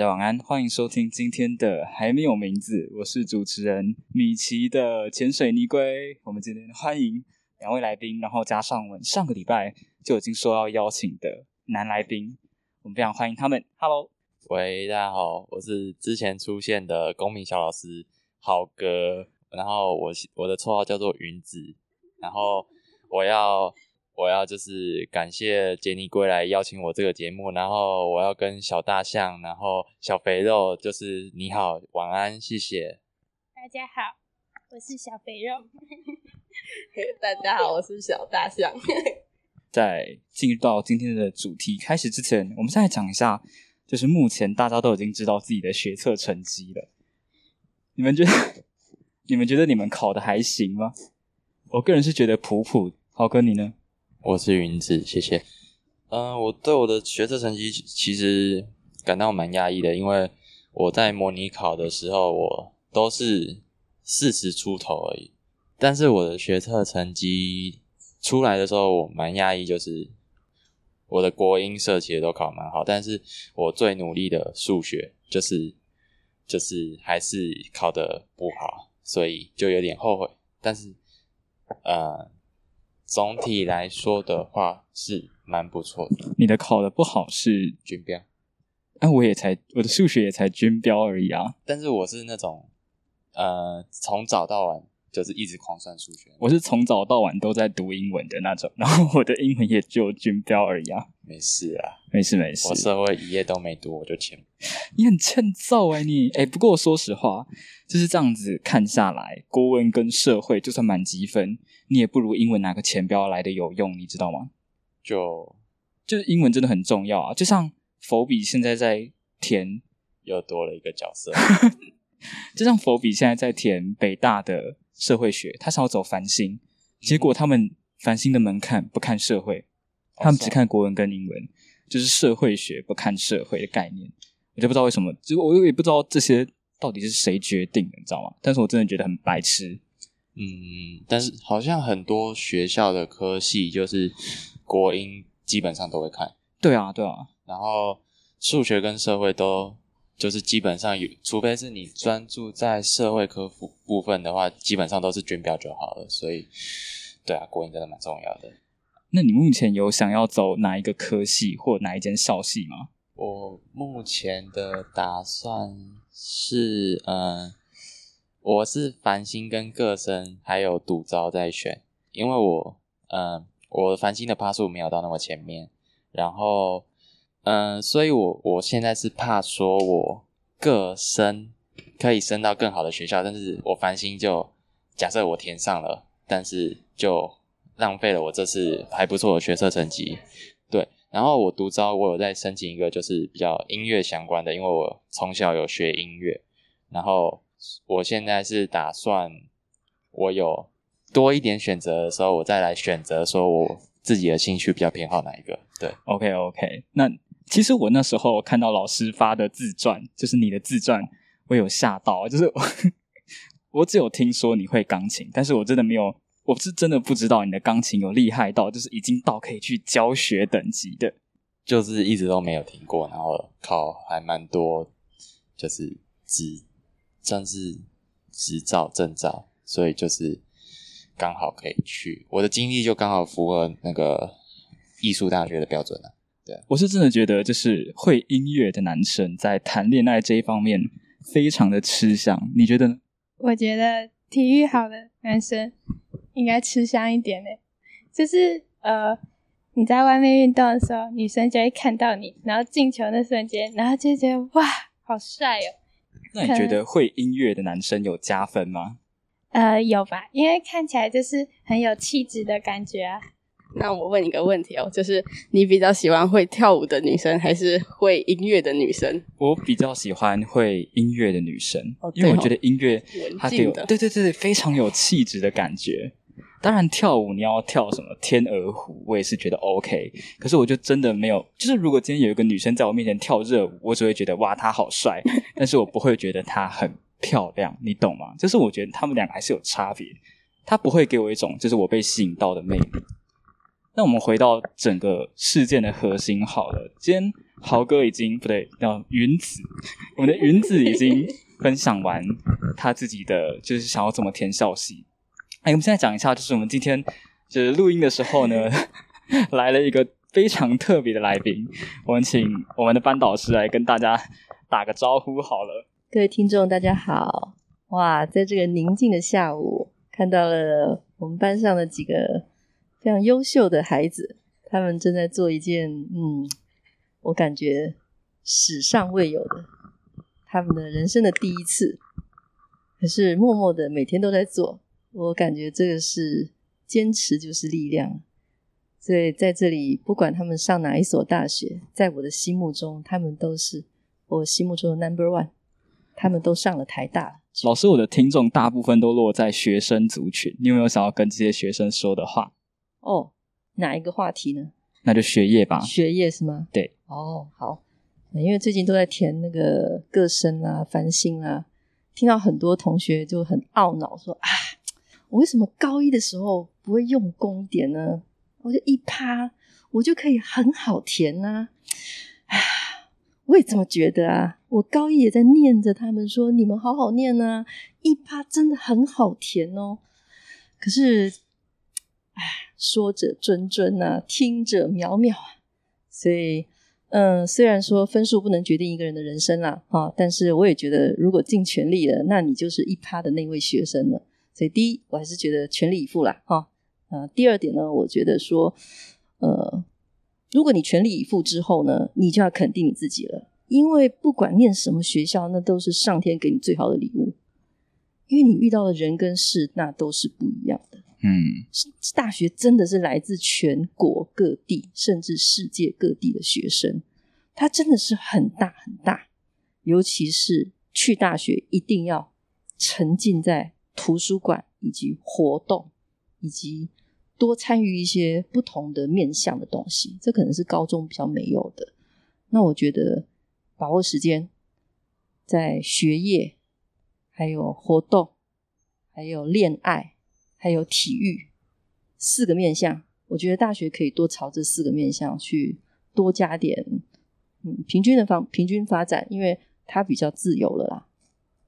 大家晚安，欢迎收听今天的还没有名字，我是主持人米奇的潜水泥龟。我们今天欢迎两位来宾，然后加上我们上个礼拜就已经说要邀请的男来宾，我们非常欢迎他们。Hello，喂，大家好，我是之前出现的公民小老师浩哥，然后我我的绰号叫做云子，然后我要。我要就是感谢杰尼归来邀请我这个节目，然后我要跟小大象，然后小肥肉，就是你好，晚安，谢谢。大家好，我是小肥肉。大家好，我是小大象。在进入到今天的主题开始之前，我们先来讲一下，就是目前大家都已经知道自己的学测成绩了。你们觉得？你们觉得你们考的还行吗？我个人是觉得普普。豪哥，你呢？我是云子，谢谢。嗯，我对我的学测成绩其实感到蛮压抑的，因为我在模拟考的时候，我都是四十出头而已。但是我的学测成绩出来的时候，我蛮压抑，就是我的国英社其实都考蛮好，但是我最努力的数学，就是就是还是考的不好，所以就有点后悔。但是，呃。总体来说的话是蛮不错的。你的考的不好是军标，哎，我也才我的数学也才军标而已啊。但是我是那种，呃，从早到晚就是一直狂算数学。我是从早到晚都在读英文的那种，然后我的英文也就军标而已啊。没事啊，没事没事。我社会一页都没读我就欠。你很欠揍哎你哎，不过说实话，就是这样子看下来，国文跟社会就算满积分。你也不如英文拿个前标来的有用，你知道吗？就就是英文真的很重要啊！就像佛比现在在填，又多了一个角色。就像佛比现在在填北大的社会学，他想要走繁星，结果他们繁星的门槛不看社会，他们只看国文跟英文，就是社会学不看社会的概念。我就不知道为什么，就我也不知道这些到底是谁决定的，你知道吗？但是我真的觉得很白痴。嗯，但是好像很多学校的科系就是国英基本上都会看。对啊，对啊。然后数学跟社会都就是基本上有，除非是你专注在社会科部部分的话，基本上都是军标就好了。所以，对啊，国英真的蛮重要的。那你目前有想要走哪一个科系或哪一间校系吗？我目前的打算是，嗯。我是繁星跟个生还有赌招在选，因为我嗯，我繁星的趴数没有到那么前面，然后嗯，所以我我现在是怕说我个升可以升到更好的学校，但是我繁星就假设我填上了，但是就浪费了我这次还不错的学测成绩，对，然后我独招我有在申请一个就是比较音乐相关的，因为我从小有学音乐，然后。我现在是打算，我有多一点选择的时候，我再来选择说我自己的兴趣比较偏好哪一个。对，OK OK。那其实我那时候看到老师发的自传，就是你的自传，我有吓到，就是 我只有听说你会钢琴，但是我真的没有，我是真的不知道你的钢琴有厉害到，就是已经到可以去教学等级的，就是一直都没有听过，然后考还蛮多，就是只。算是执照证照，所以就是刚好可以去。我的经历就刚好符合那个艺术大学的标准了。对，我是真的觉得，就是会音乐的男生在谈恋爱这一方面非常的吃香。你觉得呢？我觉得体育好的男生应该吃香一点呢。就是呃，你在外面运动的时候，女生就会看到你，然后进球那瞬间，然后就觉得哇，好帅哦。那你觉得会音乐的男生有加分吗？呃，有吧，因为看起来就是很有气质的感觉啊。那我问你个问题哦，就是你比较喜欢会跳舞的女生，还是会音乐的女生？我比较喜欢会音乐的女生，因为我觉得音乐它给我对对对非常有气质的感觉。当然，跳舞你要跳什么天鹅湖，我也是觉得 OK。可是，我就真的没有，就是如果今天有一个女生在我面前跳热舞，我只会觉得哇，她好帅，但是我不会觉得她很漂亮，你懂吗？就是我觉得他们两个还是有差别，她不会给我一种就是我被吸引到的魅力。那我们回到整个事件的核心好了，今天豪哥已经不对，叫云子，我们的云子已经分享完他自己的，就是想要怎么填校系。哎，我们现在讲一下，就是我们今天就是录音的时候呢，来了一个非常特别的来宾，我们请我们的班导师来跟大家打个招呼好了。各位听众，大家好！哇，在这个宁静的下午，看到了我们班上的几个非常优秀的孩子，他们正在做一件嗯，我感觉史上未有的，他们的人生的第一次，可是默默的每天都在做。我感觉这个是坚持就是力量，所以在这里，不管他们上哪一所大学，在我的心目中，他们都是我心目中的 number one。他们都上了台大。老师，我的听众大部分都落在学生族群，你有没有想要跟这些学生说的话？哦，哪一个话题呢？那就学业吧。学业是吗？对。哦，好。因为最近都在填那个个生啊、繁星啊，听到很多同学就很懊恼，说啊。我为什么高一的时候不会用功一点呢？我就一趴，我就可以很好填啊！啊，我也这么觉得啊。我高一也在念着他们说：“你们好好念啊，一趴真的很好填哦。”可是，哎，说者谆谆啊，听者渺渺啊。所以，嗯，虽然说分数不能决定一个人的人生啦，哈，但是我也觉得，如果尽全力了，那你就是一趴的那位学生了。所以，第一，我还是觉得全力以赴啦，哈，呃，第二点呢，我觉得说，呃，如果你全力以赴之后呢，你就要肯定你自己了，因为不管念什么学校，那都是上天给你最好的礼物，因为你遇到的人跟事，那都是不一样。嗯，大学真的是来自全国各地，甚至世界各地的学生，它真的是很大很大，尤其是去大学一定要沉浸在。图书馆以及活动，以及多参与一些不同的面向的东西，这可能是高中比较没有的。那我觉得把握时间，在学业、还有活动、还有恋爱、还有体育四个面向，我觉得大学可以多朝这四个面向去多加点，嗯，平均的方平均发展，因为它比较自由了啦，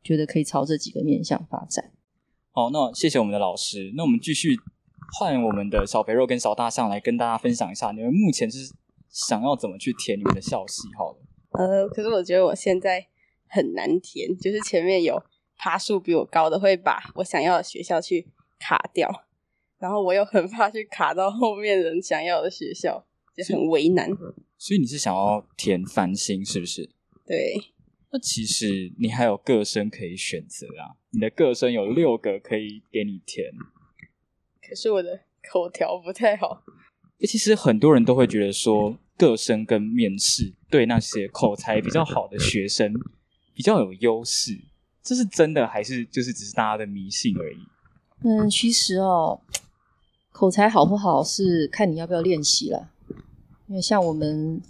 觉得可以朝这几个面向发展。好，那谢谢我们的老师。那我们继续换我们的小肥肉跟小大象来跟大家分享一下，你们目前是想要怎么去填你们的校系？好了，呃，可是我觉得我现在很难填，就是前面有爬树比我高的会把我想要的学校去卡掉，然后我又很怕去卡到后面人想要的学校，就很为难。所以你是想要填繁星是不是？对。那其实你还有个生可以选择啊，你的个生有六个可以给你填。可是我的口条不太好。其实很多人都会觉得说，个生跟面试对那些口才比较好的学生比较有优势，这是真的还是就是只是大家的迷信而已？嗯，其实哦，口才好不好是看你要不要练习了，因为像我们。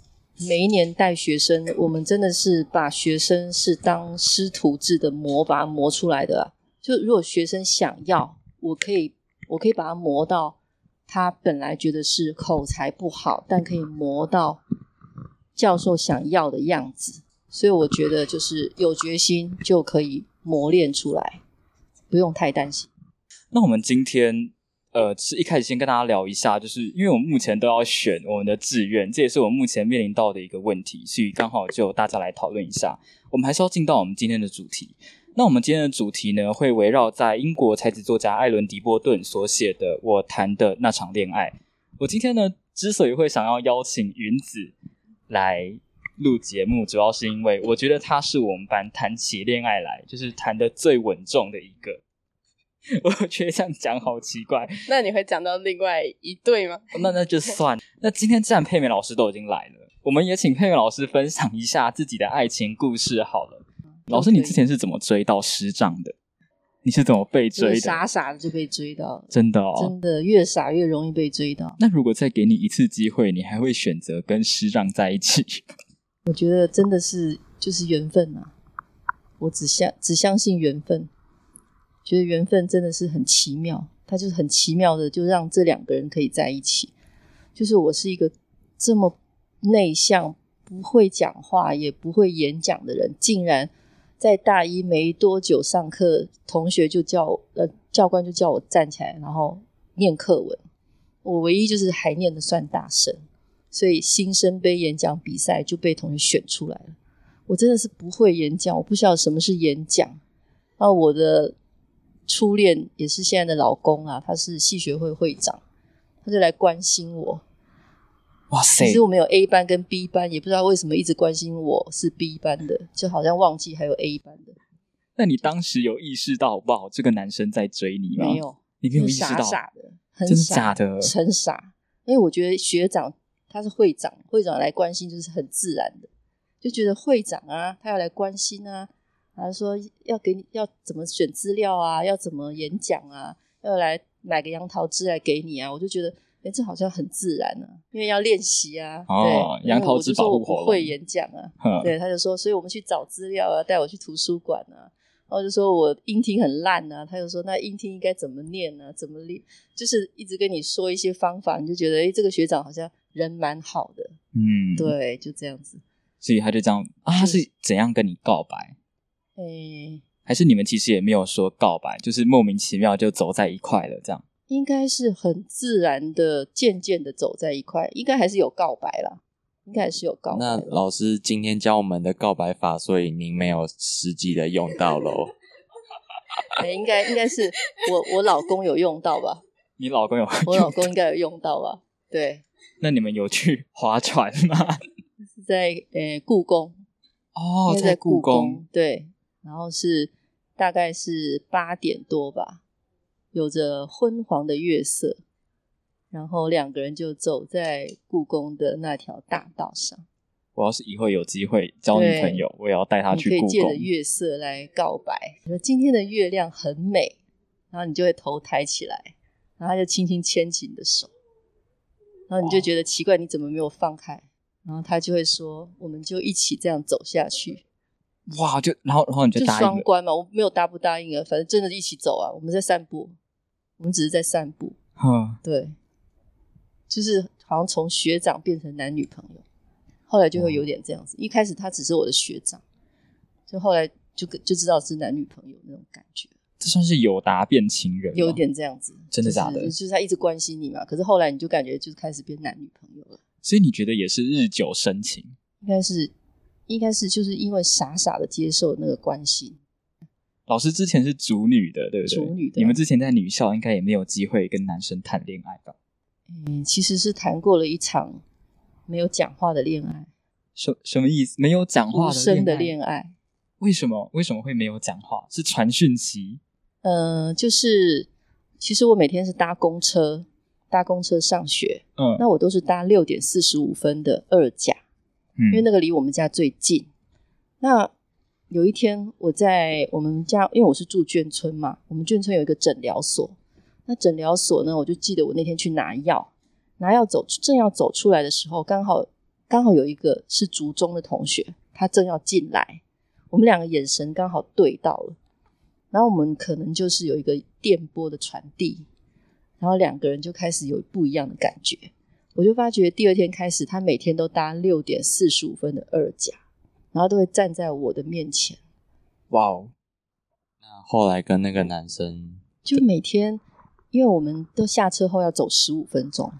每一年带学生，我们真的是把学生是当师徒制的磨，把它磨出来的。就如果学生想要，我可以，我可以把它磨到他本来觉得是口才不好，但可以磨到教授想要的样子。所以我觉得，就是有决心就可以磨练出来，不用太担心。那我们今天。呃，是一开始先跟大家聊一下，就是因为我们目前都要选我们的志愿，这也是我目前面临到的一个问题，所以刚好就大家来讨论一下。我们还是要进到我们今天的主题。那我们今天的主题呢，会围绕在英国才子作家艾伦·迪波顿所写的《我谈的那场恋爱》。我今天呢，之所以会想要邀请云子来录节目，主要是因为我觉得他是我们班谈起恋爱来就是谈的最稳重的一个。我觉得这样讲好奇怪。那你会讲到另外一对吗？那那就算。那今天既然佩美老师都已经来了，我们也请佩美老师分享一下自己的爱情故事好了。老师，你之前是怎么追到师长的？你是怎么被追的？傻傻的就被追到，真的哦，真的越傻越容易被追到。那如果再给你一次机会，你还会选择跟师长在一起？我觉得真的是就是缘分啊！我只相只相信缘分。觉得缘分真的是很奇妙，他就是很奇妙的，就让这两个人可以在一起。就是我是一个这么内向、不会讲话也不会演讲的人，竟然在大一没多久上课，同学就叫呃教官就叫我站起来，然后念课文。我唯一就是还念的算大声，所以新生杯演讲比赛就被同学选出来了。我真的是不会演讲，我不晓得什么是演讲。那我的初恋也是现在的老公啊，他是系学会会长，他就来关心我。哇塞！其实我们有 A 班跟 B 班，也不知道为什么一直关心我是 B 班的，就好像忘记还有 A 班的。那你当时有意识到，哇，这个男生在追你吗？没有，你没有意识到，傻的，真的假的？很傻，因为我觉得学长他是会长，会长来关心就是很自然的，就觉得会长啊，他要来关心啊，他说要给你要怎么选资料啊，要怎么演讲啊，要来买个杨桃汁来给你啊，我就觉得。哎，这好像很自然呢，因为要练习啊。哦，杨桃汁保护我会演讲啊。对，他就说，所以我们去找资料啊，带我去图书馆啊。然后就说我音听很烂啊，他就说那音听应该怎么念呢？怎么练？就是一直跟你说一些方法，你就觉得哎，这个学长好像人蛮好的。嗯，对，就这样子。所以他就这样啊，他是怎样跟你告白？哎，还是你们其实也没有说告白，就是莫名其妙就走在一块了，这样。应该是很自然的，渐渐的走在一块，应该还是有告白啦，应该还是有告白。那老师今天教我们的告白法，所以您没有实际的用到喽？哎，应该应该是我我老公有用到吧？你老公有？我老公应该有用到吧？对。那你们有去划船吗？是在呃故宫哦，在故宫对，然后是大概是八点多吧。有着昏黄的月色，然后两个人就走在故宫的那条大道上。我要是以后有机会交女朋友，我也要带她去故宫。可以借着月色来告白。说今天的月亮很美，然后你就会头抬起来，然后他就轻轻牵起你的手，然后你就觉得奇怪，你怎么没有放开？然后他就会说，我们就一起这样走下去。哇，就然后然后你就答应双关嘛？我没有答不答应啊，反正真的一起走啊，我们在散步。我们只是在散步，对，就是好像从学长变成男女朋友，后来就会有点这样子。一开始他只是我的学长，就后来就就知道是男女朋友那种感觉。这算是有答变情人，有点这样子，真的假的？就是他一直关心你嘛，可是后来你就感觉就开始变男女朋友了。所以你觉得也是日久生情？应该是，应该是就是因为傻傻的接受那个关心。老师之前是主女的，对不对？主女的，你们之前在女校应该也没有机会跟男生谈恋爱吧？嗯，其实是谈过了一场没有讲话的恋爱。什什么意思？没有讲话的恋爱？为什么？为什么会没有讲话？是传讯息？嗯，就是其实我每天是搭公车，搭公车上学。嗯，那我都是搭六点四十五分的二甲，因为那个离我们家最近。那有一天，我在我们家，因为我是住眷村嘛，我们眷村有一个诊疗所。那诊疗所呢，我就记得我那天去拿药，拿药走，正要走出来的时候，刚好刚好有一个是族中的同学，他正要进来，我们两个眼神刚好对到了，然后我们可能就是有一个电波的传递，然后两个人就开始有不一样的感觉。我就发觉第二天开始，他每天都搭六点四十五分的二甲。然后都会站在我的面前，哇哦！那后来跟那个男生，就每天，因为我们都下车后要走十五分钟，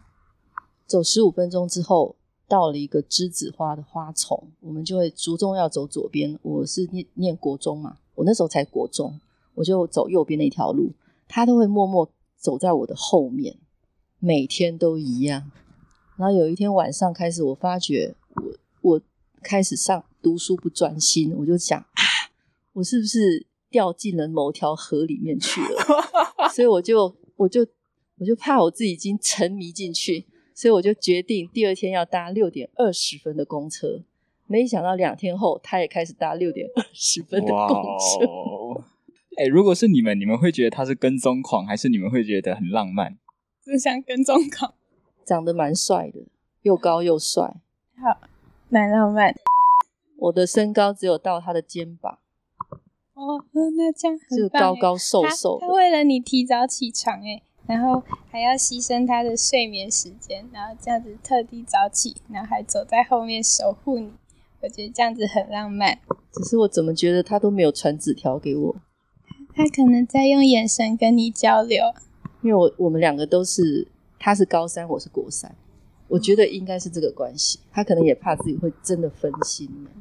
走十五分钟之后，到了一个栀子花的花丛，我们就会逐重要走左边。我是念念国中嘛，我那时候才国中，我就走右边那条路，他都会默默走在我的后面，每天都一样。然后有一天晚上开始，我发觉我我开始上。读书不专心，我就想啊，我是不是掉进了某条河里面去了？所以我就我就我就怕我自己已经沉迷进去，所以我就决定第二天要搭六点二十分的公车。没想到两天后，他也开始搭六点二十分的公车。哎，如果是你们，你们会觉得他是跟踪狂，还是你们会觉得很浪漫？就像跟踪狂，长得蛮帅的，又高又帅，好，蛮浪漫。我的身高只有到他的肩膀，哦，那这样就高高瘦瘦。他为了你提早起床，哎，然后还要牺牲他的睡眠时间，然后这样子特地早起，然后还走在后面守护你。我觉得这样子很浪漫。只是我怎么觉得他都没有传纸条给我？他可能在用眼神跟你交流。因为我我们两个都是，他是高三，我是国三，我觉得应该是这个关系。他可能也怕自己会真的分心了，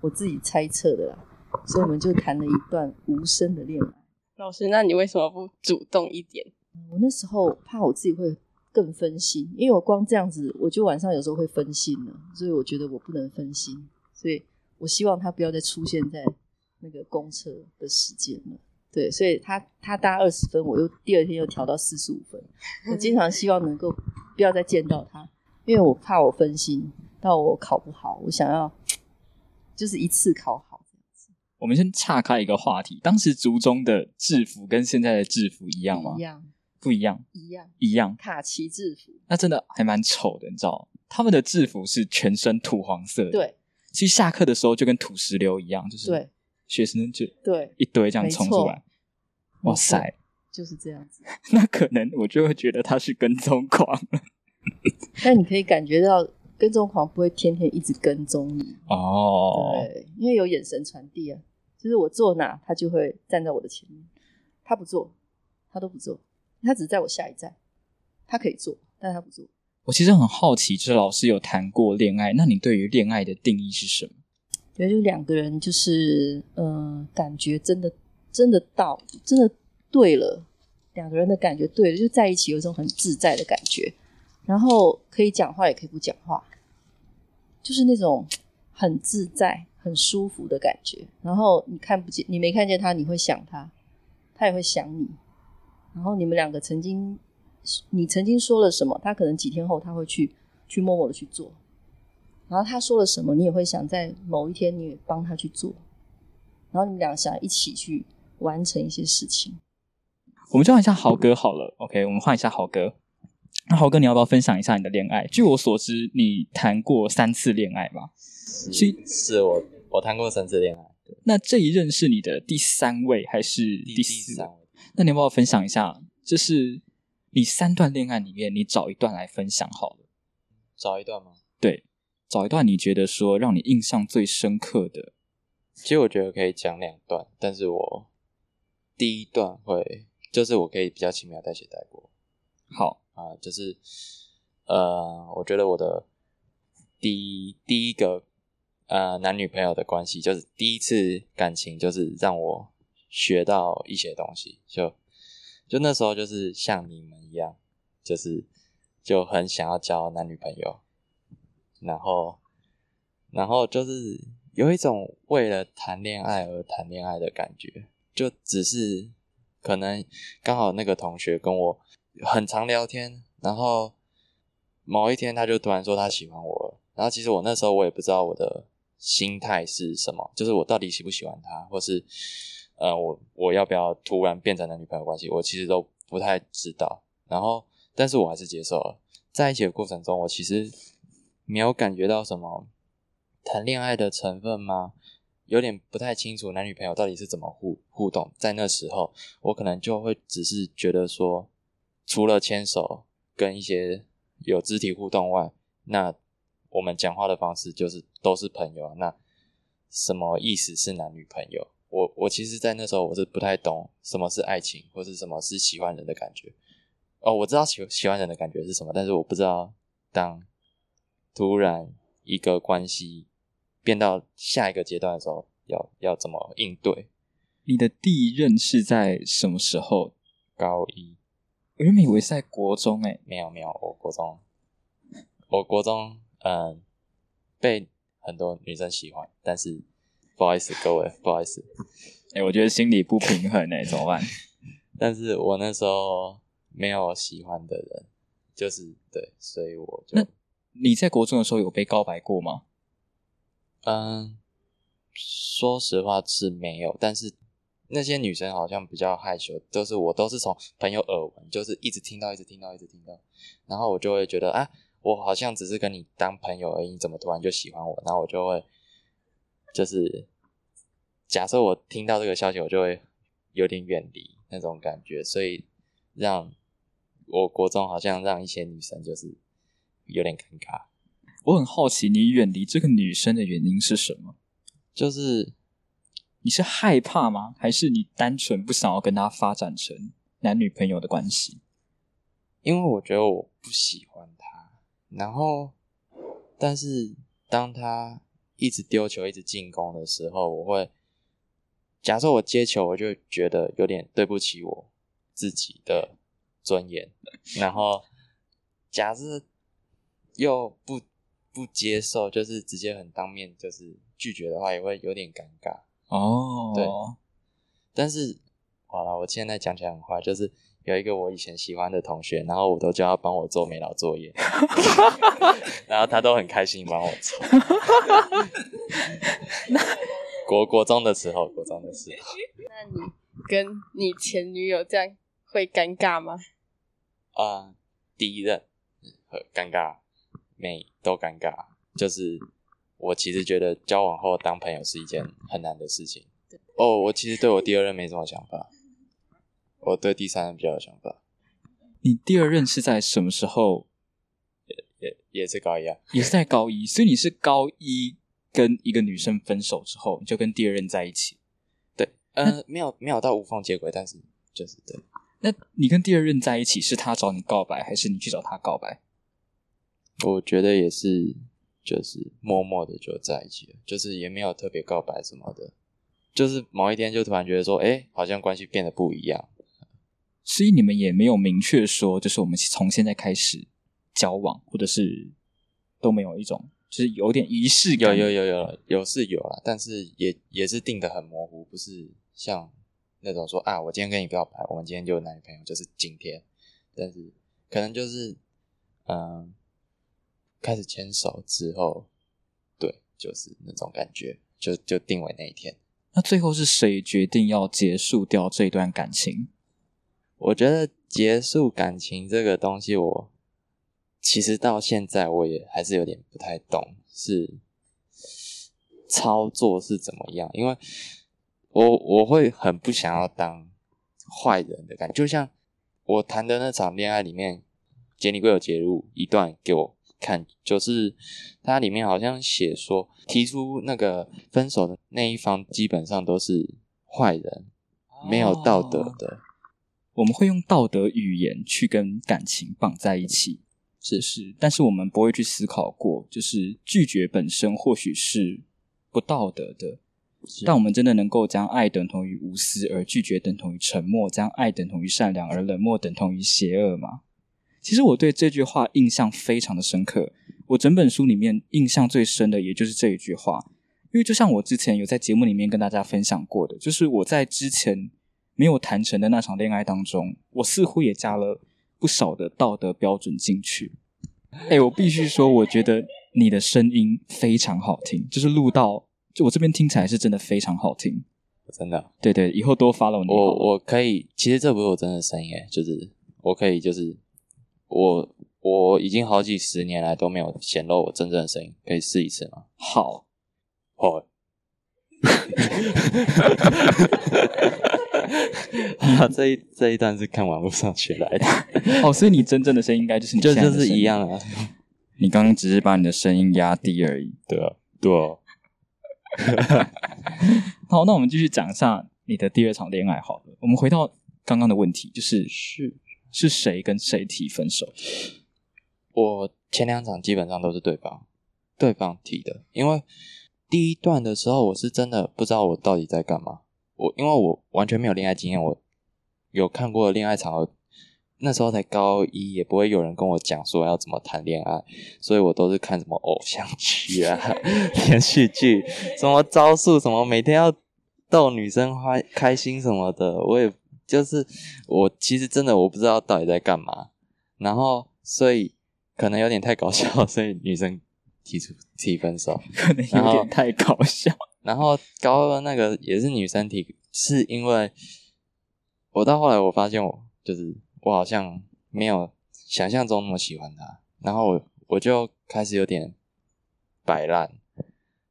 我自己猜测的啦。所以我们就谈了一段无声的恋爱。老师，那你为什么不主动一点？我那时候怕我自己会更分心，因为我光这样子，我就晚上有时候会分心了，所以我觉得我不能分心，所以我希望他不要再出现在那个公车的时间了。对，所以他他搭二十分，我又第二天又调到四十五分。我经常希望能够不要再见到他，因为我怕我分心到我考不好，我想要就是一次考好。我们先岔开一个话题，当时族中的制服跟现在的制服一样吗？一样，不一样，一样，一样。卡其制服，那真的还蛮丑的，你知道？他们的制服是全身土黄色，对。其实下课的时候就跟土石流一样，就是对学生就对一堆这样冲出来，哇塞，就是这样子。那可能我就会觉得他是跟踪狂，但你可以感觉到跟踪狂不会天天一直跟踪你哦，对，因为有眼神传递啊。就是我坐哪，他就会站在我的前面。他不坐，他都不坐。他只是在我下一站，他可以坐，但他不坐。我其实很好奇，就是老师有谈过恋爱，那你对于恋爱的定义是什么？觉得就两个人，就是嗯，感觉真的真的到，真的对了，两个人的感觉对了，就在一起有一种很自在的感觉，然后可以讲话，也可以不讲话，就是那种很自在。很舒服的感觉，然后你看不见，你没看见他，你会想他，他也会想你，然后你们两个曾经，你曾经说了什么，他可能几天后他会去去默默的去做，然后他说了什么，你也会想在某一天你也帮他去做，然后你们俩想一起去完成一些事情。我们就换一下豪哥好了，OK，我们换一下豪哥。那豪哥，你要不要分享一下你的恋爱？据我所知，你谈过三次恋爱吧？是，是我。我谈过三次恋爱，那这一任是你的第三位还是第四位？那你要不要分享一下？就是你三段恋爱里面，你找一段来分享好了。找一段吗？对，找一段你觉得说让你印象最深刻的。其实我觉得可以讲两段，但是我第一段会就是我可以比较轻描淡写带过。好啊，就是呃，我觉得我的第一第一个。呃，男女朋友的关系就是第一次感情，就是让我学到一些东西。就就那时候，就是像你们一样，就是就很想要交男女朋友，然后然后就是有一种为了谈恋爱而谈恋爱的感觉，就只是可能刚好那个同学跟我很常聊天，然后某一天他就突然说他喜欢我，然后其实我那时候我也不知道我的。心态是什么？就是我到底喜不喜欢他，或是呃，我我要不要突然变成男女朋友关系？我其实都不太知道。然后，但是我还是接受了。在一起的过程中，我其实没有感觉到什么谈恋爱的成分吗？有点不太清楚男女朋友到底是怎么互互动。在那时候，我可能就会只是觉得说，除了牵手跟一些有肢体互动外，那。我们讲话的方式就是都是朋友，那什么意思是男女朋友？我我其实，在那时候我是不太懂什么是爱情，或是什么是喜欢人的感觉。哦，我知道喜喜欢人的感觉是什么，但是我不知道当突然一个关系变到下一个阶段的时候，要要怎么应对？你的第一任是在什么时候？高一？我原本以为是在国中，诶，没有没有，我国中，我国中。嗯，被很多女生喜欢，但是不好意思，各位不好意思，哎，我觉得心里不平衡哎，怎么办？但是我那时候没有喜欢的人，就是对，所以我就那你在国中的时候有被告白过吗？嗯，说实话是没有，但是那些女生好像比较害羞，都是我都是从朋友耳闻，就是一直听到，一直听到，一直听到，然后我就会觉得啊。我好像只是跟你当朋友而已，你怎么突然就喜欢我？然后我就会，就是假设我听到这个消息，我就会有点远离那种感觉，所以让我国中好像让一些女生就是有点尴尬。我很好奇，你远离这个女生的原因是什么？就是你是害怕吗？还是你单纯不想要跟她发展成男女朋友的关系？因为我觉得我不喜欢她，然后，但是当她一直丢球、一直进攻的时候，我会假设我接球，我就觉得有点对不起我自己的尊严。然后，假设又不不接受，就是直接很当面就是拒绝的话，也会有点尴尬哦。对，但是好了，我现在讲起来很快，就是。有一个我以前喜欢的同学，然后我都叫他帮我做美劳作业，然后他都很开心帮我做。国国中的时候，国中的时候，那你跟你前女友这样会尴尬吗？啊，第一任很尴尬，每都尴尬。就是我其实觉得交往后当朋友是一件很难的事情。哦，我其实对我第二任没什么想法。我对第三任比较有想法。你第二任是在什么时候？也也也是高一啊，也是在高一。所以你是高一跟一个女生分手之后，你就跟第二任在一起。对，呃，没有没有到无缝接轨，但是就是对。那你跟第二任在一起，是他找你告白，还是你去找他告白？我觉得也是，就是默默的就在一起了，就是也没有特别告白什么的，就是某一天就突然觉得说，哎，好像关系变得不一样。所以你们也没有明确说，就是我们从现在开始交往，或者是都没有一种，就是有点仪式感。有有有有有是有啦，但是也也是定的很模糊，不是像那种说啊，我今天跟你表白，我们今天就男女朋友，就是今天。但是可能就是嗯，开始牵手之后，对，就是那种感觉，就就定为那一天。那最后是谁决定要结束掉这段感情？我觉得结束感情这个东西，我其实到现在我也还是有点不太懂，是操作是怎么样？因为我我会很不想要当坏人的感觉，就像我谈的那场恋爱里面，杰尼龟有揭露一段给我看，就是它里面好像写说，提出那个分手的那一方基本上都是坏人，没有道德的。我们会用道德语言去跟感情绑在一起，是是，但是我们不会去思考过，就是拒绝本身或许是不道德的，但我们真的能够将爱等同于无私，而拒绝等同于沉默，将爱等同于善良，而冷漠等同于邪恶吗？其实我对这句话印象非常的深刻，我整本书里面印象最深的也就是这一句话，因为就像我之前有在节目里面跟大家分享过的，就是我在之前。没有谈成的那场恋爱当中，我似乎也加了不少的道德标准进去。哎，我必须说，我觉得你的声音非常好听，就是录到就我这边听起来是真的非常好听，真的。对对，以后多 follow 你。我我可以，其实这不是我真的声音，哎，就是我可以，就是我我已经好几十年来都没有显露我真正的声音，可以试一次吗？好，好。啊，这一这一段是看网络上学来的 哦，所以你真正的声音应该就是你就就是一样啊。你刚刚只是把你的声音压低而已，对啊，对啊。好，那我们继续讲一下你的第二场恋爱。好了，我们回到刚刚的问题，就是是是谁跟谁提分手？我前两场基本上都是对方对方提的，因为第一段的时候我是真的不知道我到底在干嘛。我因为我完全没有恋爱经验，我有看过恋爱场合，那时候才高一，也不会有人跟我讲说要怎么谈恋爱，所以我都是看什么偶像剧啊、连续剧，什么招数，什么每天要逗女生开开心什么的，我也就是我其实真的我不知道到底在干嘛，然后所以可能有点太搞笑，所以女生提出提分手，可能。有点太搞笑。然后高二那个也是女生提，是因为我到后来我发现我就是我好像没有想象中那么喜欢他，然后我我就开始有点摆烂，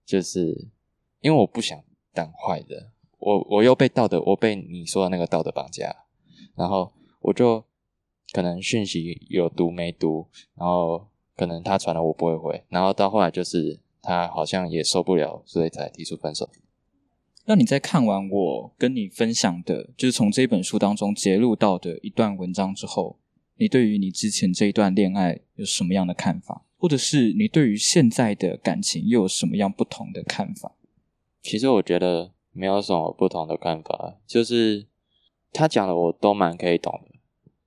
就是因为我不想当坏人，我我又被道德我被你说的那个道德绑架，然后我就可能讯息有读没读，然后可能他传了我不会回，然后到后来就是他好像也受不了，所以才提出分手。那你在看完我跟你分享的，就是从这本书当中揭露到的一段文章之后，你对于你之前这一段恋爱有什么样的看法？或者是你对于现在的感情又有什么样不同的看法？其实我觉得没有什么不同的看法，就是他讲的我都蛮可以懂的，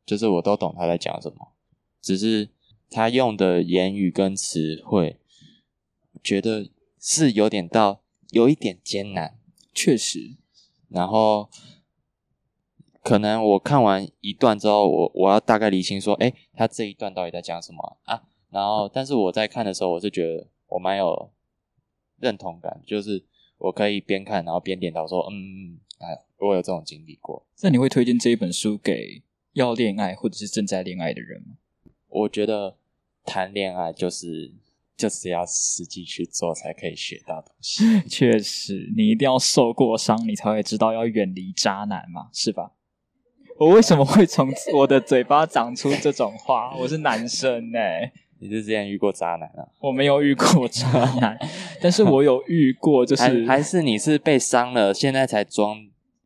就是我都懂他在讲什么，只是他用的言语跟词汇，觉得是有点到有一点艰难。确实，然后可能我看完一段之后，我我要大概理清说，哎，他这一段到底在讲什么啊？然后，但是我在看的时候，我是觉得我蛮有认同感，就是我可以边看然后边点头说，嗯嗯，哎，我有这种经历过。那你会推荐这一本书给要恋爱或者是正在恋爱的人吗？我觉得谈恋爱就是。就是要实际去做才可以学到东西。确实，你一定要受过伤，你才会知道要远离渣男嘛，是吧？我为什么会从我的嘴巴长出这种话？我是男生呢。你是之前遇过渣男啊？我没有遇过渣男，但是我有遇过，就是还是你是被伤了，现在才装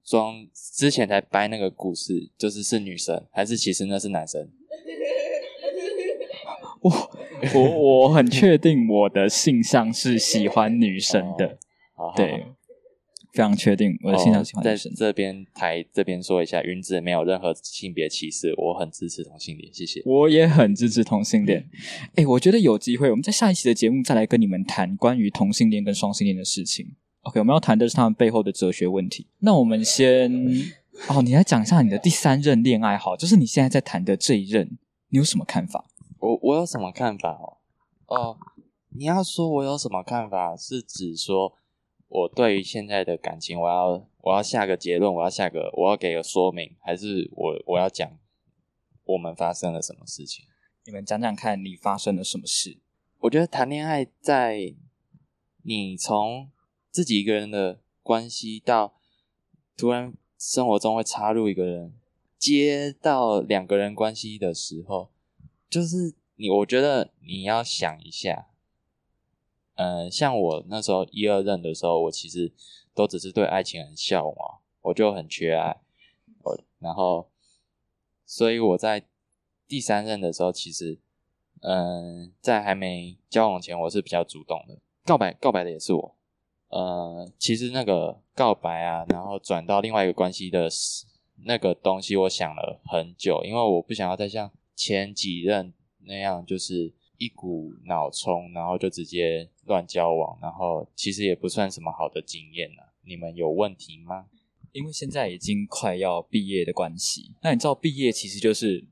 装，之前才掰那个故事，就是是女生，还是其实那是男生？我我我很确定我的性向是喜欢女生的，对，非常确定我的性向喜欢女生。这边台这边说一下，云子没有任何性别歧视，我很支持同性恋，谢谢。我也很支持同性恋。哎，我觉得有机会，我们在下一期的节目再来跟你们谈关于同性恋跟双性恋的事情。OK，我们要谈的是他们背后的哲学问题。那我们先 哦，你来讲一下你的第三任恋爱，好，就是你现在在谈的这一任，你有什么看法？我我有什么看法哦？哦，你要说我有什么看法，是指说我对于现在的感情，我要我要下个结论，我要下个我要给个说明，还是我我要讲我们发生了什么事情？你们讲讲看你发生了什么事？我觉得谈恋爱在你从自己一个人的关系到突然生活中会插入一个人，接到两个人关系的时候。就是你，我觉得你要想一下，嗯，像我那时候一二任的时候，我其实都只是对爱情很向往，我就很缺爱，我然后，所以我在第三任的时候，其实，嗯，在还没交往前，我是比较主动的，告白告白的也是我，呃，其实那个告白啊，然后转到另外一个关系的那个东西，我想了很久，因为我不想要再像。前几任那样就是一股脑冲，然后就直接乱交往，然后其实也不算什么好的经验呢。你们有问题吗？因为现在已经快要毕业的关系，那你知道毕业其实就是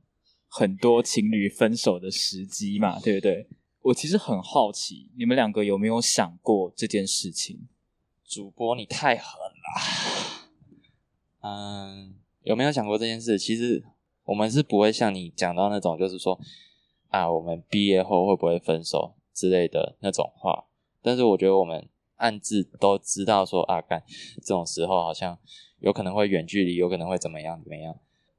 很多情侣分手的时机嘛，对不对？我其实很好奇，你们两个有没有想过这件事情？主播你太狠了，嗯，有没有想过这件事？其实。我们是不会像你讲到那种，就是说啊，我们毕业后会不会分手之类的那种话。但是我觉得我们暗自都知道，说啊，干这种时候好像有可能会远距离，有可能会怎么样怎么样，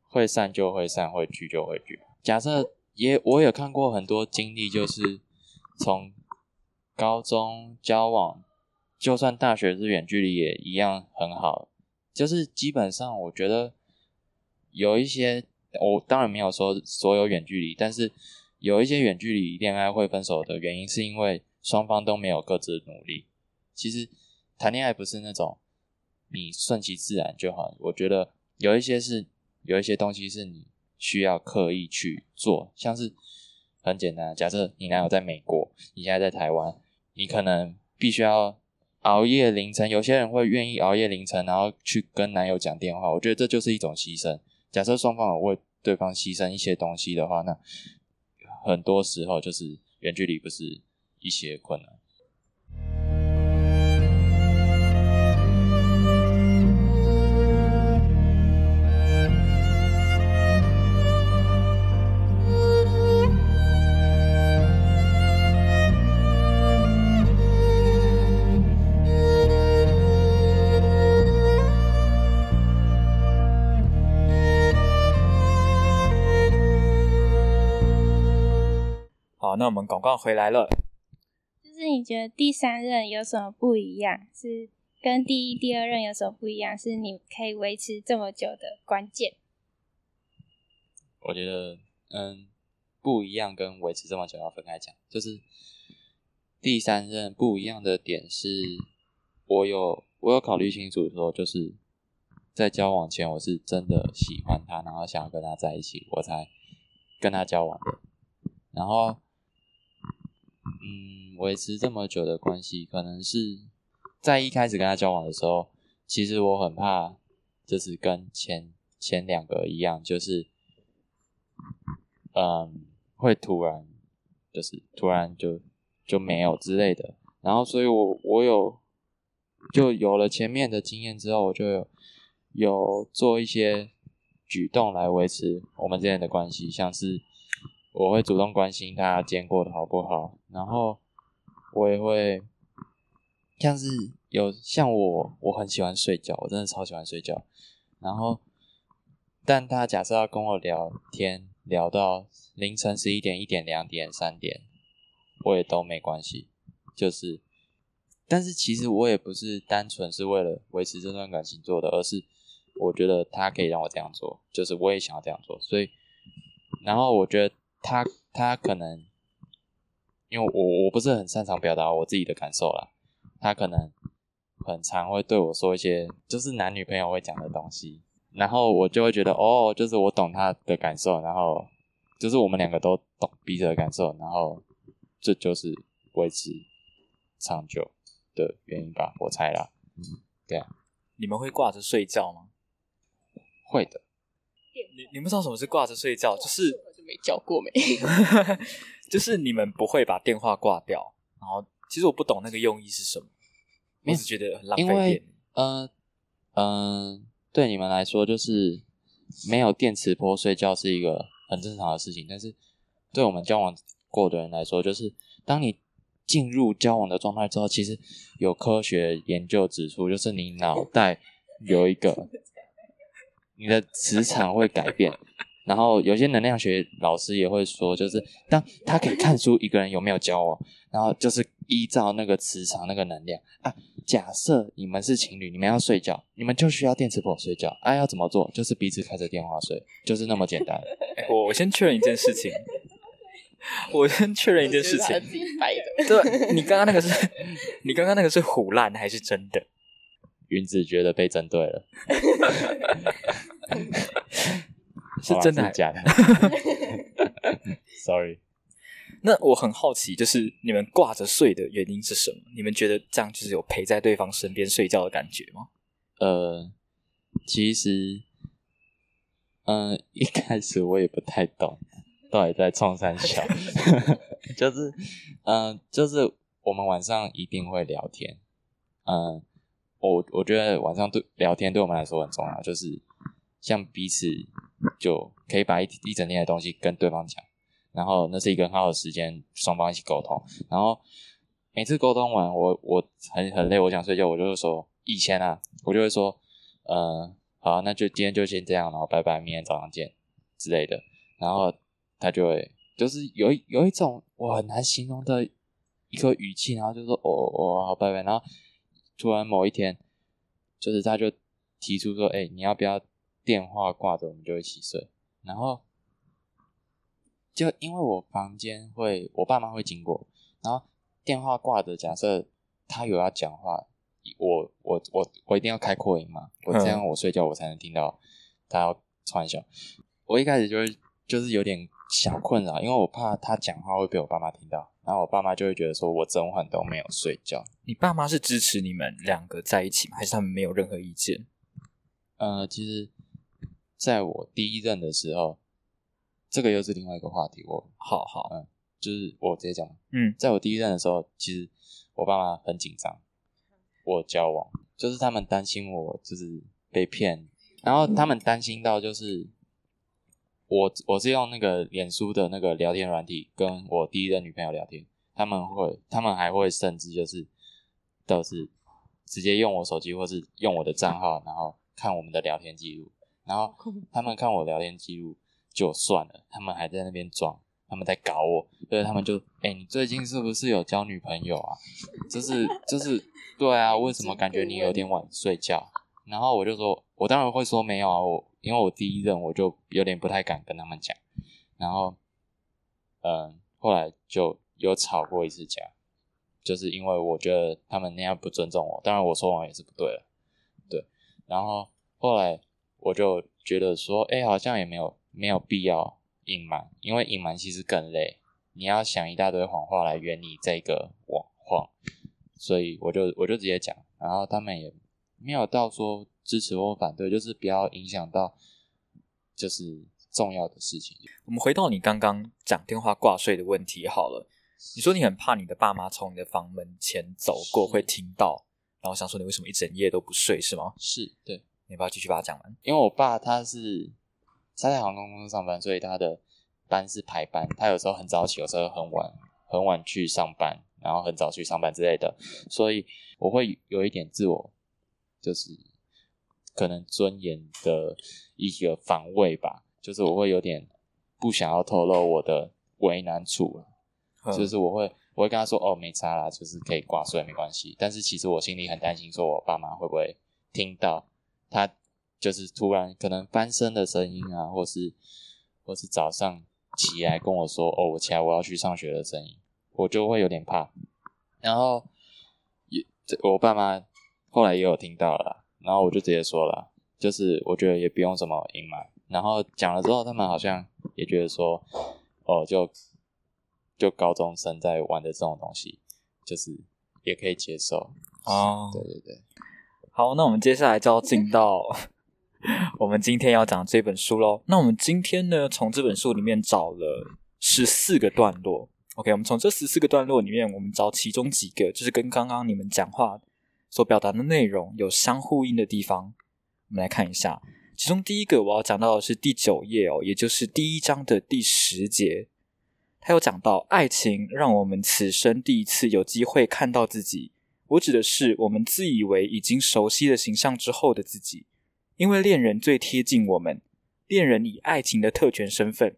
会散就会散，会聚就会聚。假设也我也看过很多经历，就是从高中交往，就算大学是远距离也一样很好。就是基本上我觉得有一些。我当然没有说所有远距离，但是有一些远距离恋爱会分手的原因，是因为双方都没有各自的努力。其实谈恋爱不是那种你顺其自然就好，我觉得有一些是有一些东西是你需要刻意去做，像是很简单，假设你男友在美国，你现在在台湾，你可能必须要熬夜凌晨，有些人会愿意熬夜凌晨，然后去跟男友讲电话，我觉得这就是一种牺牲。假设双方有为对方牺牲一些东西的话，那很多时候就是远距离不是一些困难。那我们广告回来了。就是你觉得第三任有什么不一样？是跟第一、第二任有什么不一样？是你可以维持这么久的关键？我觉得，嗯，不一样跟维持这么久要分开讲。就是第三任不一样的点是，我有我有考虑清楚说，就是在交往前我是真的喜欢他，然后想要跟他在一起，我才跟他交往的。然后，嗯，维持这么久的关系，可能是在一开始跟他交往的时候，其实我很怕，就是跟前前两个一样，就是。嗯，会突然就是突然就就没有之类的，然后所以我我有就有了前面的经验之后，我就有有做一些举动来维持我们之间的关系，像是我会主动关心他今天过得好不好，然后我也会像是有像我我很喜欢睡觉，我真的超喜欢睡觉，然后但他假设要跟我聊天。聊到凌晨十一点、一点、两点、三点，我也都没关系。就是，但是其实我也不是单纯是为了维持这段感情做的，而是我觉得他可以让我这样做，就是我也想要这样做。所以，然后我觉得他他可能，因为我我不是很擅长表达我自己的感受啦，他可能很常会对我说一些就是男女朋友会讲的东西。然后我就会觉得，哦，就是我懂他的感受，然后就是我们两个都懂彼此的感受，然后这就是维持长久的原因吧，我猜啦。对啊，你们会挂着睡觉吗？会的。你你们知道什么是挂着睡觉？就是没叫过没？就是你们不会把电话挂掉，然后其实我不懂那个用意是什么，我只觉得很浪费电。嗯嗯。对你们来说，就是没有电磁波睡觉是一个很正常的事情。但是，对我们交往过的人来说，就是当你进入交往的状态之后，其实有科学研究指出，就是你脑袋有一个你的磁场会改变。然后，有些能量学老师也会说，就是当他可以看出一个人有没有交往，然后就是依照那个磁场、那个能量啊。假设你们是情侣，你们要睡觉，你们就需要电磁波睡觉。啊，要怎么做？就是彼此开着电话睡，就是那么简单。我我先确认一件事情，我先确认一件事情。对，你刚刚那个是，你刚刚那个是胡乱还是真的？云子觉得被针对了，是真的假的？Sorry。那我很好奇，就是你们挂着睡的原因是什么？你们觉得这样就是有陪在对方身边睡觉的感觉吗？呃，其实，嗯，一开始我也不太懂，到底在冲三小，就是，嗯，就是我们晚上一定会聊天，嗯，我我觉得晚上对聊天对我们来说很重要，就是像彼此就可以把一一整天的东西跟对方讲。然后那是一个很好的时间，双方一起沟通。然后每次沟通完，我我很很累，我想睡觉，我就会说以前啊，我就会说，呃，好，那就今天就先这样，然后拜拜，明天早上见之类的。然后他就会就是有一有一种我很难形容的一个语气，然后就说哦哦好拜拜。然后突然某一天，就是他就提出说，哎，你要不要电话挂着，我们就一起睡。然后。就因为我房间会，我爸妈会经过，然后电话挂着，假设他有要讲话，我我我我一定要开扩音嘛，我这样我睡觉我才能听到他要传笑。我一开始就是就是有点小困扰，因为我怕他讲话会被我爸妈听到，然后我爸妈就会觉得说我整晚都没有睡觉。你爸妈是支持你们两个在一起吗？还是他们没有任何意见？呃，其实在我第一任的时候。这个又是另外一个话题，我好好，嗯，就是我直接讲，嗯，在我第一任的时候，其实我爸妈很紧张，我交往，就是他们担心我就是被骗，然后他们担心到就是我我是用那个脸书的那个聊天软体跟我第一任女朋友聊天，他们会，他们还会甚至就是都是直接用我手机或是用我的账号，然后看我们的聊天记录，然后 他们看我聊天记录。就算了，他们还在那边装，他们在搞我，所以他们就哎，你最近是不是有交女朋友啊？就是就是对啊，为什么感觉你有点晚睡觉？然后我就说，我当然会说没有啊，我因为我第一任我就有点不太敢跟他们讲，然后嗯，后来就有吵过一次架，就是因为我觉得他们那样不尊重我，当然我说完也是不对了，对，然后后来我就觉得说，哎，好像也没有没有必要隐瞒，因为隐瞒其实更累，你要想一大堆谎话来圆你这个谎谎，所以我就我就直接讲，然后他们也。没有到说支持或反对，就是不要影响到就是重要的事情。我们回到你刚刚讲电话挂睡的问题好了。你说你很怕你的爸妈从你的房门前走过会听到，然后想说你为什么一整夜都不睡是吗？是对，你不要继续把它讲完。因为我爸他是他在航空公司上班，所以他的班是排班，他有时候很早起，有时候很晚很晚去上班，然后很早去上班之类的，所以我会有一点自我。就是可能尊严的一个防卫吧，就是我会有点不想要透露我的为难处了，就是我会我会跟他说哦没差啦，就是可以挂睡没关系，但是其实我心里很担心，说我爸妈会不会听到他就是突然可能翻身的声音啊，或是或是早上起来跟我说哦我起来我要去上学的声音，我就会有点怕，然后也我爸妈。后来也有听到了，然后我就直接说了，就是我觉得也不用什么隐瞒。然后讲了之后，他们好像也觉得说，哦，就就高中生在玩的这种东西，就是也可以接受。哦，对对对。好，那我们接下来就要进到 我们今天要讲这本书喽。那我们今天呢，从这本书里面找了十四个段落。OK，我们从这十四个段落里面，我们找其中几个，就是跟刚刚你们讲话。所表达的内容有相呼应的地方，我们来看一下。其中第一个我要讲到的是第九页哦，也就是第一章的第十节。他有讲到爱情让我们此生第一次有机会看到自己。我指的是我们自以为已经熟悉的形象之后的自己，因为恋人最贴近我们，恋人以爱情的特权身份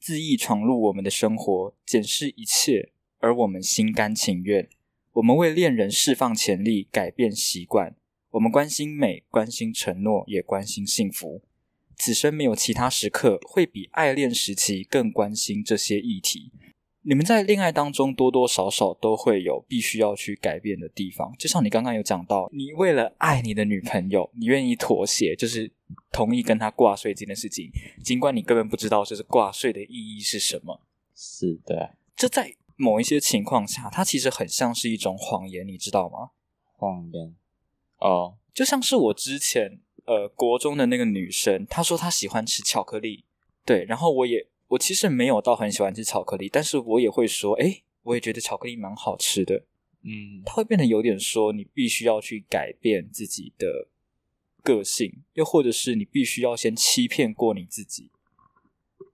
恣意闯入我们的生活，检视一切，而我们心甘情愿。我们为恋人释放潜力，改变习惯。我们关心美，关心承诺，也关心幸福。此生没有其他时刻会比爱恋时期更关心这些议题。你们在恋爱当中多多少少都会有必须要去改变的地方。就像你刚刚有讲到，你为了爱你的女朋友，你愿意妥协，就是同意跟她挂睡这件事情，尽管你根本不知道就是挂睡的意义是什么。是的，这在。某一些情况下，它其实很像是一种谎言，你知道吗？谎言哦，就像是我之前呃国中的那个女生，她说她喜欢吃巧克力，对，然后我也我其实没有到很喜欢吃巧克力，但是我也会说，哎，我也觉得巧克力蛮好吃的，嗯，它会变得有点说你必须要去改变自己的个性，又或者是你必须要先欺骗过你自己。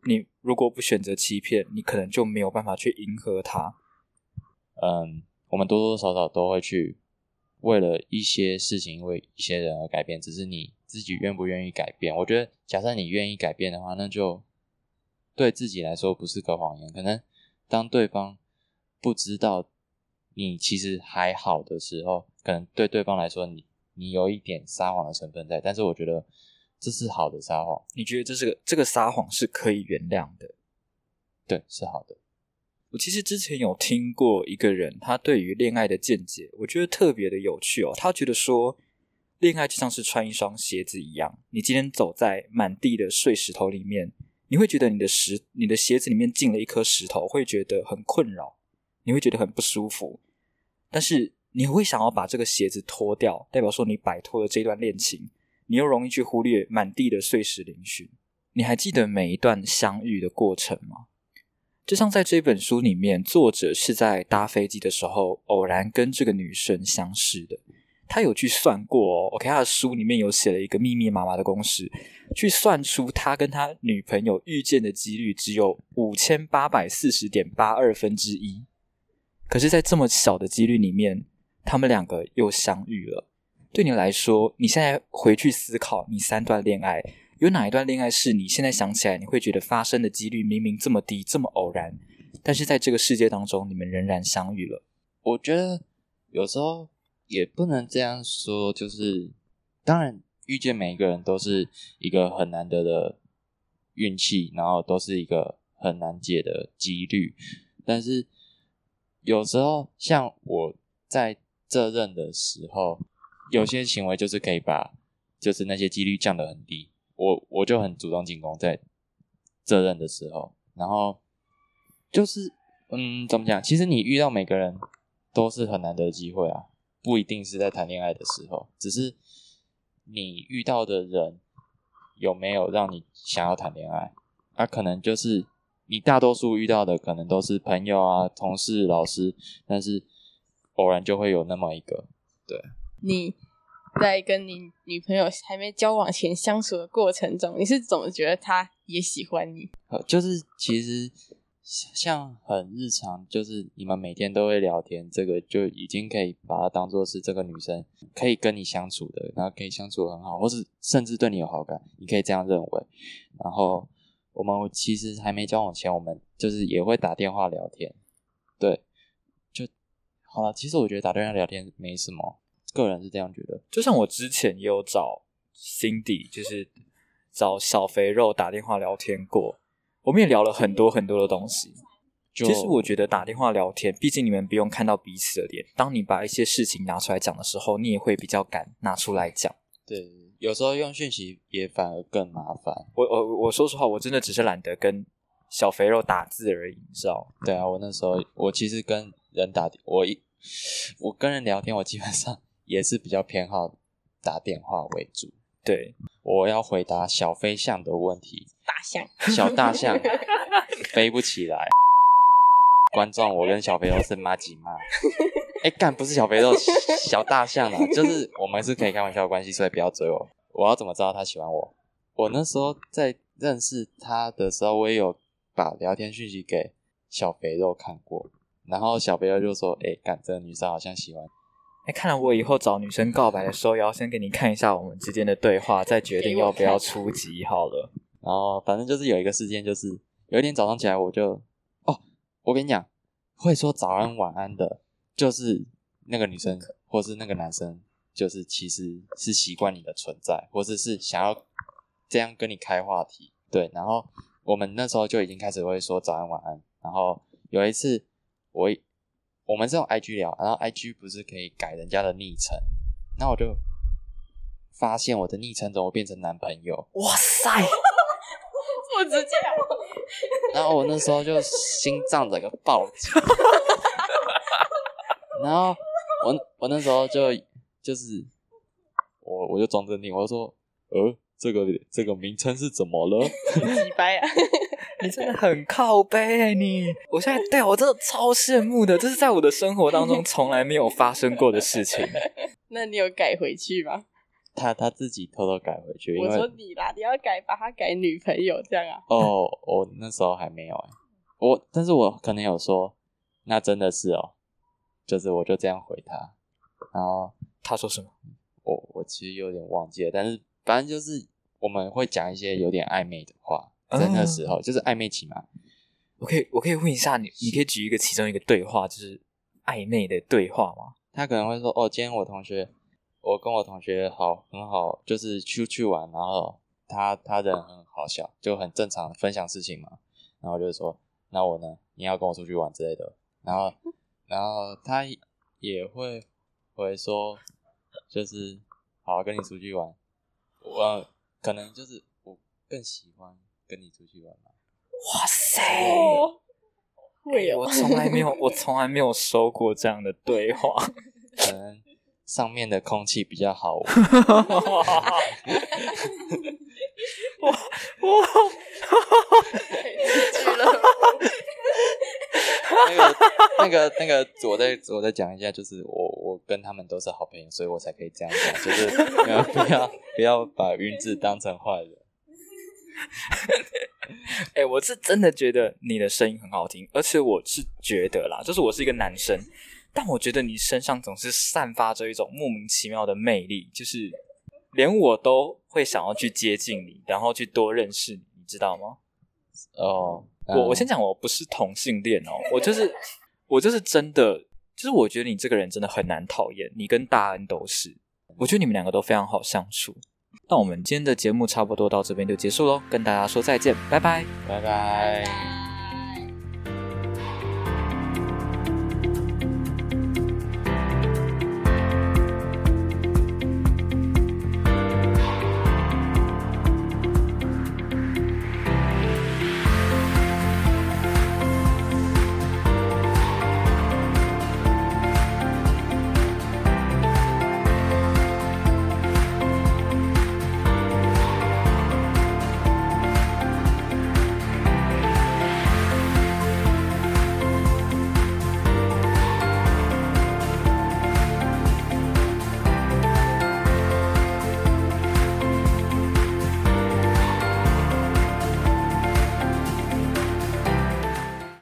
你如果不选择欺骗，你可能就没有办法去迎合他。嗯，我们多多少少都会去为了一些事情，为一些人而改变，只是你自己愿不愿意改变。我觉得，假设你愿意改变的话，那就对自己来说不是个谎言。可能当对方不知道你其实还好的时候，可能对对方来说，你你有一点撒谎的成分在。但是我觉得。这是好的撒谎，你觉得这是个这个撒谎是可以原谅的？对，是好的。我其实之前有听过一个人，他对于恋爱的见解，我觉得特别的有趣哦。他觉得说，恋爱就像是穿一双鞋子一样，你今天走在满地的碎石头里面，你会觉得你的石你的鞋子里面进了一颗石头，会觉得很困扰，你会觉得很不舒服。但是你会想要把这个鞋子脱掉，代表说你摆脱了这段恋情。你又容易去忽略满地的碎石嶙峋。你还记得每一段相遇的过程吗？就像在这本书里面，作者是在搭飞机的时候偶然跟这个女生相识的。他有去算过哦，OK，他的书里面有写了一个密密麻麻的公式，去算出他跟他女朋友遇见的几率只有五千八百四十点八二分之一。可是，在这么小的几率里面，他们两个又相遇了。对你来说，你现在回去思考你三段恋爱，有哪一段恋爱是你现在想起来你会觉得发生的几率明明这么低，这么偶然，但是在这个世界当中，你们仍然相遇了？我觉得有时候也不能这样说，就是当然遇见每一个人都是一个很难得的运气，然后都是一个很难解的几率，但是有时候像我在这任的时候。有些行为就是可以把，就是那些几率降得很低。我我就很主动进攻在这任的时候，然后就是嗯，怎么讲？其实你遇到每个人都是很难得的机会啊，不一定是在谈恋爱的时候，只是你遇到的人有没有让你想要谈恋爱？啊，可能就是你大多数遇到的可能都是朋友啊、同事、老师，但是偶然就会有那么一个，对。你在跟你女朋友还没交往前相处的过程中，你是怎么觉得她也喜欢你？呃，就是其实像很日常，就是你们每天都会聊天，这个就已经可以把它当做是这个女生可以跟你相处的，然后可以相处很好，或是甚至对你有好感，你可以这样认为。然后我们其实还没交往前，我们就是也会打电话聊天，对，就好了。其实我觉得打电话聊天没什么。个人是这样觉得，就像我之前也有找 Cindy，就是找小肥肉打电话聊天过，我们也聊了很多很多的东西。其实我觉得打电话聊天，毕竟你们不用看到彼此的脸，当你把一些事情拿出来讲的时候，你也会比较敢拿出来讲。对，有时候用讯息也反而更麻烦。我我我说实话，我真的只是懒得跟小肥肉打字而已，你知道吗？对啊，我那时候我其实跟人打，我一我跟人聊天，我基本上。也是比较偏好打电话为主。对，我要回答小飞象的问题。大象，小大象 飞不起来。观众，我跟小肥肉是妈几妈？哎，干不是小肥肉，小大象啊，就是我们是可以开玩笑的关系，所以不要追我。我要怎么知道他喜欢我？我那时候在认识他的时候，我也有把聊天讯息给小肥肉看过，然后小肥肉就说：“哎，干这个女生好像喜欢。”哎，看来我以后找女生告白的时候，也要先给你看一下我们之间的对话，再决定要不要出击好了。然 后反正就是有一个事件，就是有一天早上起来，我就哦，我跟你讲，会说早安晚安的，就是那个女生或是那个男生，就是其实是习惯你的存在，或者是想要这样跟你开话题。对，然后我们那时候就已经开始会说早安晚安。然后有一次我。我们是用 IG 聊，然后 IG 不是可以改人家的昵称，那我就发现我的昵称怎么变成男朋友？哇塞，我直接。然后我那时候就心脏整个爆炸，然后我我那时候就就是我我就装镇定，我就说，呃，这个这个名称是怎么了？几白啊！你真的很靠背，你！我现在对我真的超羡慕的，这是在我的生活当中 从来没有发生过的事情。那你有改回去吗？他他自己偷偷改回去。我说你啦，你要改，把他改女朋友这样啊？哦，我那时候还没有哎，我但是我可能有说，那真的是哦，就是我就这样回他，然后他说什么？我我其实有点忘记了，但是反正就是我们会讲一些有点暧昧的话。在那时候就是暧昧期嘛，我可以我可以问一下你，你可以举一个其中一个对话，就是暧昧的对话吗？他可能会说：“哦，今天我同学，我跟我同学好很好，就是出去玩，然后他他人很好笑，就很正常分享事情嘛。然后就是说，那我呢，你要跟我出去玩之类的。然后然后他也会会说，就是好跟你出去玩，我可能就是我更喜欢。”跟你出去玩吗？哇塞！会有，我从来没有，我从来没有收过这样的对话。可能上面的空气比较好。哇哇！那个那个那个，我再我再讲一下，就是我我跟他们都是好朋友，所以我才可以这样讲，就是不要不要不要把云子当成坏人。哎，我是真的觉得你的声音很好听，而且我是觉得啦，就是我是一个男生，但我觉得你身上总是散发着一种莫名其妙的魅力，就是连我都会想要去接近你，然后去多认识你，你知道吗？哦，我我先讲，我不是同性恋哦，我就是我就是真的，就是我觉得你这个人真的很难讨厌，你跟大恩都是，我觉得你们两个都非常好相处。那我们今天的节目差不多到这边就结束喽，跟大家说再见，拜拜，拜拜。